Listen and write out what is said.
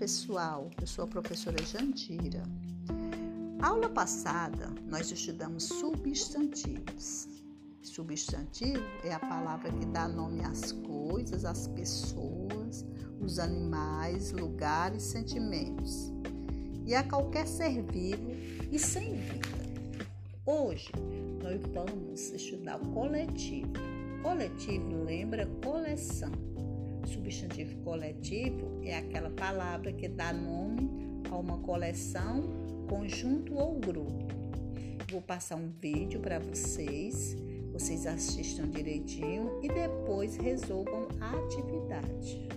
pessoal, eu sou a professora Jandira. Aula passada, nós estudamos substantivos. Substantivo é a palavra que dá nome às coisas, às pessoas, os animais, lugares, sentimentos e a qualquer ser vivo e sem vida. Hoje, nós vamos estudar o coletivo. Coletivo lembra coleção substantivo coletivo é aquela palavra que dá nome a uma coleção, conjunto ou grupo. Vou passar um vídeo para vocês, vocês assistam direitinho e depois resolvam a atividade.